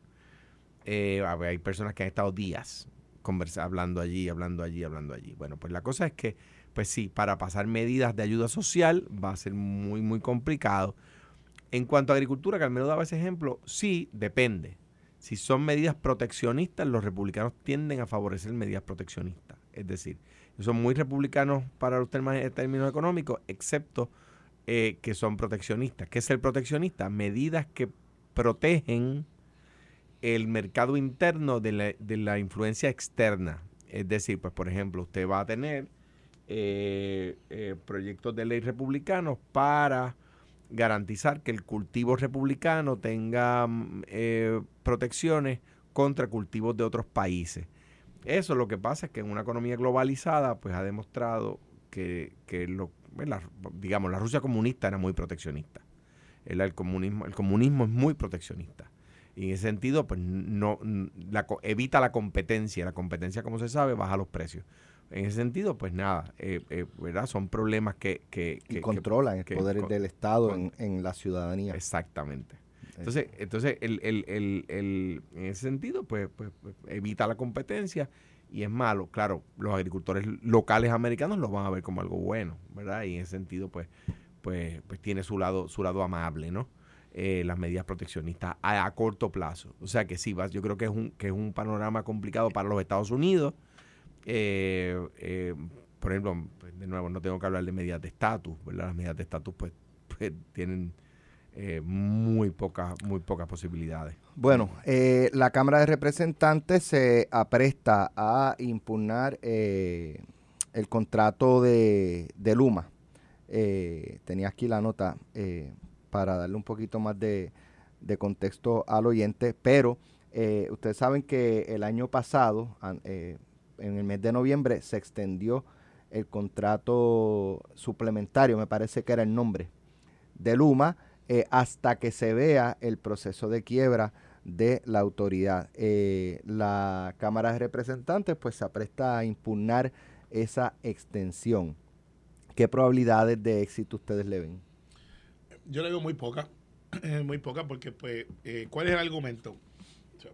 Eh, hay personas que han estado días conversa, hablando allí, hablando allí, hablando allí. Bueno, pues la cosa es que, pues sí, para pasar medidas de ayuda social va a ser muy, muy complicado. En cuanto a agricultura, Carmelo daba ese ejemplo, sí, depende. Si son medidas proteccionistas, los republicanos tienden a favorecer medidas proteccionistas. Es decir, son muy republicanos para los términos económicos, excepto eh, que son proteccionistas. ¿Qué es el proteccionista? Medidas que protegen el mercado interno de la, de la influencia externa. Es decir, pues por ejemplo, usted va a tener eh, eh, proyectos de ley republicanos para garantizar que el cultivo republicano tenga mm, protecciones contra cultivos de otros países. Eso lo que pasa es que en una economía globalizada, pues ha demostrado que, que lo, la- digamos, la Rusia comunista era muy proteccionista. El, el comunismo, el comunismo es muy proteccionista. Y en ese sentido, pues no la evita la competencia. La competencia, como se sabe, baja los precios. En ese sentido, pues nada, eh, eh, ¿verdad? Son problemas que... que, y que- controlan el poder con- del Estado con- en, en la ciudadanía. Exactamente. Entonces, entonces el, el- el- el- en ese sentido, pues, pues, pues, evita la competencia y es malo. Claro, los agricultores locales americanos lo van a ver como algo bueno, ¿verdad? Y en ese sentido, pues, pues, pues tiene su lado, su lado amable, ¿no? Eh, las medidas proteccionistas a, corto plazo. O sea que sí, va- yo creo que es un, que es un panorama complicado para los Estados Unidos. Eh, eh, por ejemplo, pues, de nuevo, no tengo que hablar de medidas de estatus, ¿verdad? Las medidas de estatus, pues, pues tienen eh, muy pocas muy pocas posibilidades. Bueno, eh, la Cámara de Representantes se apresta a impugnar eh, el contrato de, de Luma. Eh, tenía aquí la nota para darle un poquito más de, de contexto al oyente, pero ustedes saben que el año pasado, en el mes de noviembre, se extendió el contrato suplementario, me parece que era el nombre, de Luma, eh, hasta que se vea el proceso de quiebra de la autoridad. Eh, la Cámara de Representantes pues se apresta a impugnar esa extensión. ¿Qué probabilidades de éxito ustedes le ven? Yo le veo muy poca, [CLEARS THROAT] muy poca, porque, pues, eh, ¿cuál es el argumento?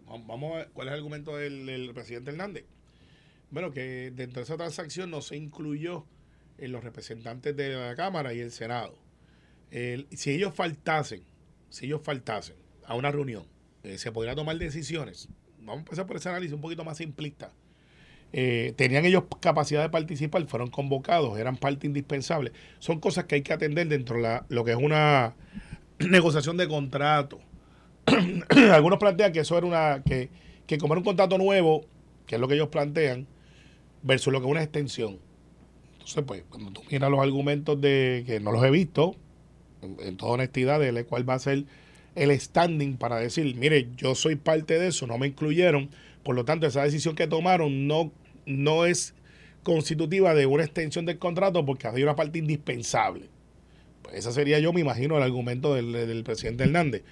Vamos ¿cuál es el argumento del presidente Hernández? Bueno, que dentro de esa transacción no se incluyó en los representantes de la Cámara y el Senado. Si ellos faltasen, si ellos faltasen a una reunión, eh, se podría tomar decisiones. Vamos a empezar por ese análisis un poquito más simplista. Eh, tenían ellos capacidad de participar, fueron convocados, eran parte indispensable. Son cosas que hay que atender dentro de lo que es una [CLEARS THROAT] negociación de contrato. [CLEARS THROAT] Algunos plantean que eso era una, que, que como era un contrato nuevo, que es lo que ellos plantean, versus lo que es una extensión. Entonces, pues, cuando tú miras los argumentos de que no los he visto, en, toda honestidad, de cuál va a ser el standing para decir, mire, yo soy parte de eso, no me incluyeron, por lo tanto, esa decisión que tomaron no, no es constitutiva de una extensión del contrato porque hay una parte indispensable. Pues esa sería yo, me imagino, el argumento del, del presidente Hernández.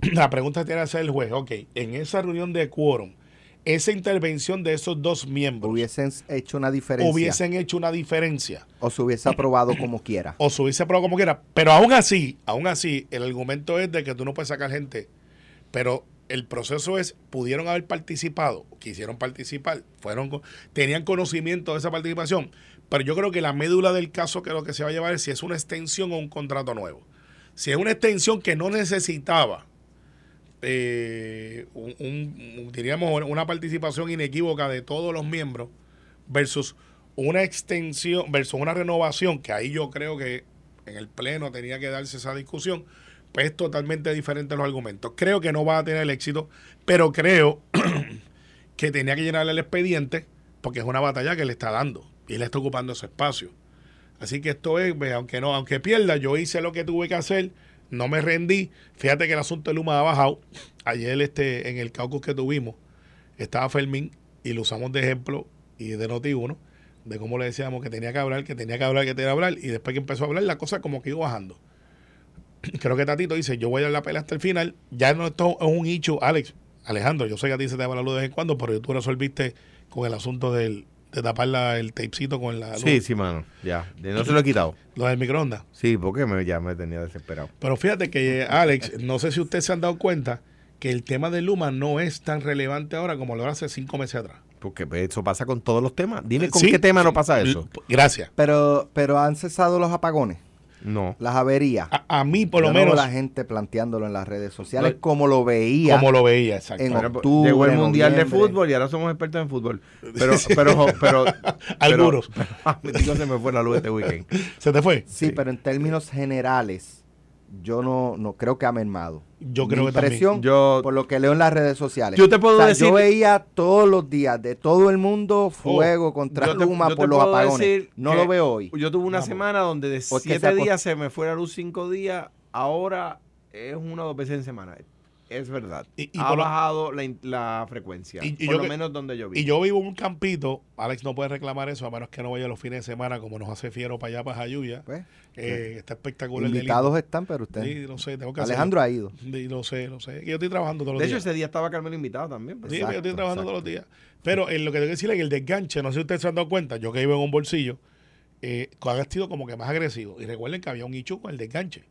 [CLEARS THROAT] La pregunta que tiene que hacer el juez, ok, en esa reunión de quórum, esa intervención de esos dos miembros ¿Hubiesen hecho una diferencia hubiesen hecho una diferencia o se hubiese aprobado como quiera? o se hubiese aprobado como quiera. Pero aún así, aún así, el argumento es de que tú no puedes sacar gente. Pero el proceso es, pudieron haber participado, quisieron participar, fueron tenían conocimiento de esa participación. Pero yo creo que la médula del caso que lo que se va a llevar es si es una extensión o un contrato nuevo. Si es una extensión que no necesitaba eh, un, diríamos una participación inequívoca de todos los miembros versus una extensión versus una renovación que ahí yo creo que en el pleno tenía que darse esa discusión pues es totalmente diferente los argumentos. Creo que no va a tener el éxito pero creo [CLEARS THROAT] que tenía que llenarle el expediente porque es una batalla que le está dando y él está ocupando ese espacio. Así que esto es, aunque no, aunque pierda, yo hice lo que tuve que hacer, no me rendí. Fíjate que el asunto de Luma ha bajado. Ayer este, en el caucus que tuvimos, estaba Fermín y lo usamos de ejemplo y de noti uno, de cómo le decíamos que tenía que hablar, que tenía que hablar, que tenía que hablar, y después que empezó a hablar, la cosa como que iba bajando. [CLEARS THROAT] Creo que Tatito dice, yo voy a dar la pelea hasta el final. Ya no esto es un hecho, Alex, Alejandro, yo sé que a ti se te va la luz de vez en cuando, pero tú resolviste con el asunto del, de tapar la- el tapecito con la luz. Sí, sí, mano. Ya. De- No se lo he quitado. Lo del microondas. Sí, porque me, ya me tenía desesperado. Pero fíjate que, Alex, no sé si ustedes se han dado cuenta que el tema de Luma no es tan relevante ahora como lo era hace cinco meses atrás. Porque eso pasa con todos los temas. Dime con Sí, qué tema no pasa eso. Gracias. Pero, pero han cesado los apagones, No. las averías. A, a mí, por lo Yo no menos, la gente planteándolo en las redes sociales Lo- como lo veía. como lo veía, exacto. En Bueno, pues, octubre, llegó el mundial de fútbol y ahora somos expertos en fútbol. [LAUGHS] Pero, pero, pero. [LAUGHS] Algunos. Pero, [LAUGHS] tío se me fue la luz este weekend. ¿Se te fue? Sí, pero en términos generales, yo no, no creo que ha mermado. Yo Mi creo que también. impresión, Yo- por lo que leo en las redes sociales. Yo te puedo O sea, decir- Yo veía todos los días de todo el mundo fuego contra Yo te- Luma yo te por los puedo apagones. decir No lo veo hoy. Yo tuve una Vamos. semana donde de Porque siete se días se me fue la luz cinco días. Ahora es una o dos veces en semana. Es verdad. Y- y ha bajado la, la frecuencia. Y- y por yo lo que- menos donde yo vi. Y yo vivo en un campito, Alex no puede reclamar eso, a menos que no vaya los fines de semana, como nos hace Fiero para allá, para Jayuya. Pues, Eh, Está espectacular. el invitados están, pero usted. Sí, no sé, tengo que Alejandro ha ido. Sí, no sé, no sé. Yo estoy trabajando todos los de hecho, días. ese día estaba Carmelo invitado también. pues. Sí, Exacto, yo estoy trabajando exacto. todos los días. Pero en lo que tengo que decirle es que el desganche, no sé si ustedes se han dado cuenta, yo que vivo en un bolsillo, eh, ha sido como que más agresivo. Y recuerden que había un hecho con el desganche.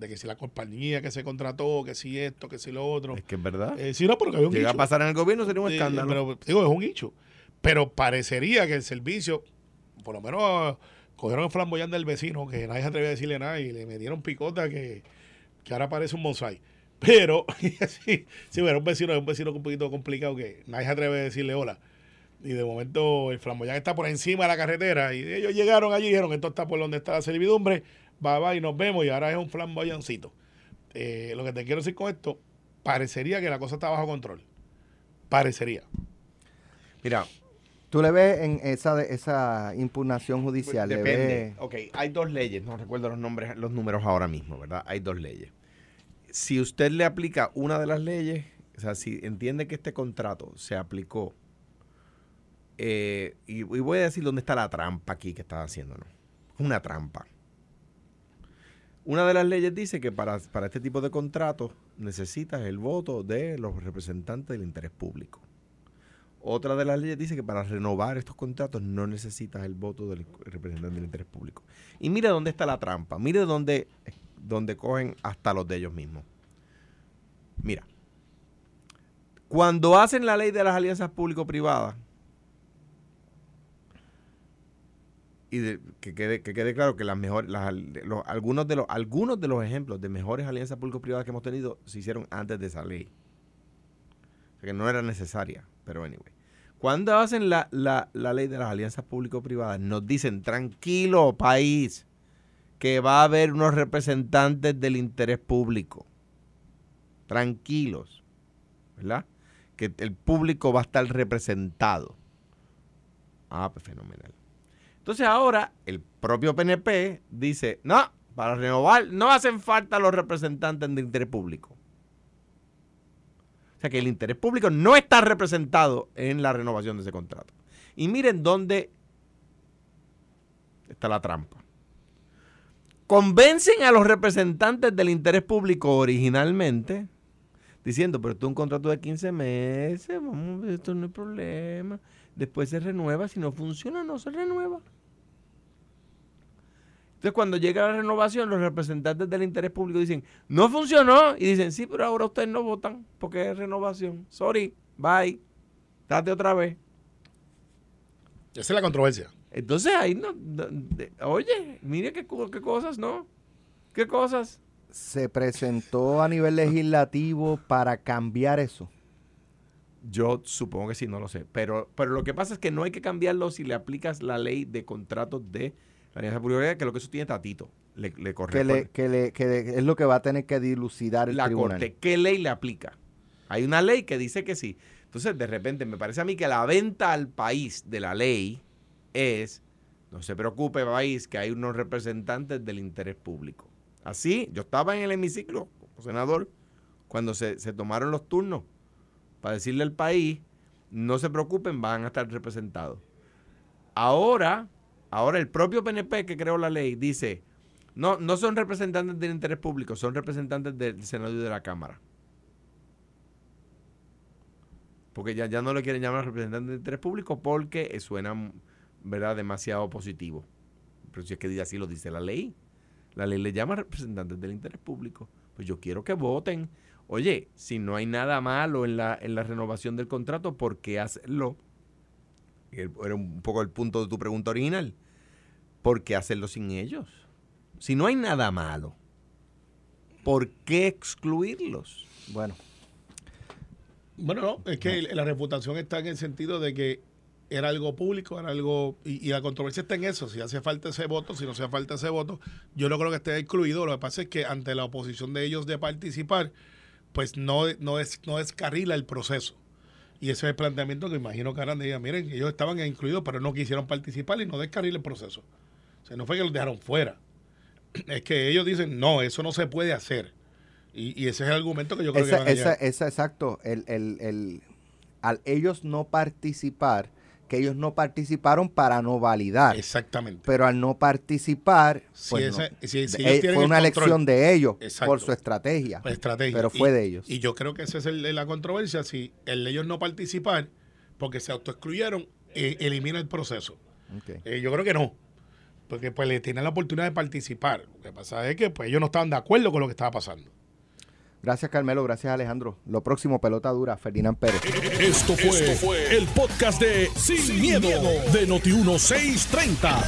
De que si la compañía que se contrató, que si esto, que si lo otro. Es que es verdad. Eh, sí, no, porque había un Llega a pasar en el gobierno, sería un escándalo. Pero digo, es un hecho. Pero parecería que el servicio, por lo menos cogieron el flamboyán del vecino, que nadie se atrevía a decirle nada, y le metieron picota que, que ahora parece un bonsai. Pero, [LAUGHS] sí, sí, un vecino, un vecino un poquito complicado que nadie se atreve a decirle hola. Y de momento el flamboyán está por encima de la carretera y ellos llegaron allí y dijeron, esto está por donde está la servidumbre, va y nos vemos y ahora es un flamboyancito. Eh, lo que te quiero decir con esto, parecería que la cosa está bajo control. Parecería. Mira, ¿Tú le ves en esa, esa impugnación judicial? le Depende. ves- Ok, hay dos leyes, no recuerdo los nombres, los números ahora mismo, ¿verdad? Hay dos leyes. Si usted le aplica una de las leyes, o sea, si entiende que este contrato se aplicó eh, y, y voy a decir dónde está la trampa aquí que están haciendo, ¿no? Una trampa. Una de las leyes dice que para, para este tipo de contratos necesitas el voto de los representantes del interés público. Otra de las leyes dice que para renovar estos contratos no necesitas el voto del representante del interés público. Y mire dónde está la trampa. Mire dónde, dónde cogen hasta los de ellos mismos. Mira, cuando hacen la ley de las alianzas público-privadas, y que, quede, que quede claro que las mejores, las los- algunos, de los, algunos de los ejemplos de mejores alianzas público-privadas que hemos tenido se hicieron antes de esa ley. O sea que no era necesaria, pero anyway. Cuando hacen la, la- la ley de las alianzas público-privadas, nos dicen, tranquilo país, que va a haber unos representantes del interés público. Tranquilos, ¿verdad? Que el público va a estar representado. Ah, pues fenomenal. Entonces ahora el propio PNP dice, no, para renovar no hacen falta los representantes del interés público. O sea que el interés público no está representado en la renovación de ese contrato. Y miren dónde está la trampa. Convencen a los representantes del interés público originalmente, diciendo, pero esto es un contrato de 15 meses, vamos, esto no es problema. Después se renueva, si no funciona, no se renueva. Entonces, cuando llega la renovación, los representantes del interés público dicen, no funcionó. Y dicen, sí, pero ahora ustedes no votan porque es renovación. Sorry, bye. Date otra vez. Esa es la controversia. Entonces ahí no, no- de- oye, mire qué, qué cosas, ¿no? ¿Qué cosas? Se presentó a nivel legislativo para cambiar eso. Yo supongo que sí, no lo sé. Pero, pero lo que pasa es que no hay que cambiarlo si le aplicas la ley de contratos de la alianza pública, que lo que eso tiene tatito. Le, le Que, le, que, le, que le- es lo que va a tener que dilucidar el la tribunal. corte. ¿Qué ley le aplica? Hay una ley que dice que sí. Entonces, de repente, me parece a mí que la venta al país de la ley es, no se preocupe, país, que hay unos representantes del interés público. Así, yo estaba en el hemiciclo como senador cuando se, se tomaron los turnos para decirle al país, no se preocupen, van a estar representados. Ahora, ahora el propio PNP que creó la ley dice, no, no son representantes del interés público, son representantes del Senado y de la Cámara. Porque ya, ya no le quieren llamar representantes del interés público porque eh, suena ¿verdad? demasiado positivo. Pero si es que así lo dice la ley. La ley le llama representantes del interés público. Pues yo quiero que voten. Oye, si no hay nada malo en la, en la renovación del contrato, ¿por qué hacerlo? Era un poco el punto de tu pregunta original. ¿Por qué hacerlo sin ellos? Si no hay nada malo, ¿por qué excluirlos? Bueno, Bueno, no, es que la reputación está en el sentido de que era algo público, era algo. Y, y la controversia está en eso. Si hace falta ese voto, si no hace falta ese voto, yo no creo que esté excluido. Lo que pasa es que ante la oposición de ellos de participar, pues no, no, es, no descarrila el proceso. Y ese es el planteamiento que imagino que harán de digan, miren, ellos estaban incluidos, pero no quisieron participar y no descarrila el proceso. O sea, no fue que los dejaron fuera. [CLEARS THROAT] Es que ellos dicen, no, eso no se puede hacer. Y, y ese es el argumento que yo creo que van a esa, esa- exacto. El, el, el- al ellos no participar, que ellos no participaron para no validar. Exactamente. Pero al no participar, Si pues ese- no. si- si De- ellos eh, fue una elección de ellos Exacto. por su estrategia. estrategia. Pero fue Y- de ellos. Y yo creo que esa es el- la controversia. Si el de ellos no participar, porque se autoexcluyeron, eh, elimina el proceso. Eh, yo creo que no. Porque pues le tienen la oportunidad de participar. Lo que pasa es que pues ellos no estaban de acuerdo con lo que estaba pasando. Gracias, Carmelo. Gracias, Alejandro. Lo próximo, pelota dura, Ferdinand Pérez. Esto fue, el podcast de Sin, miedo, de Noti1630.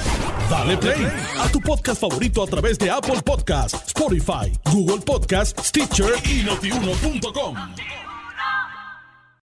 Dale play a tu podcast favorito a través de Apple Podcasts, Spotify, Google Podcasts, Stitcher y notiuno.com.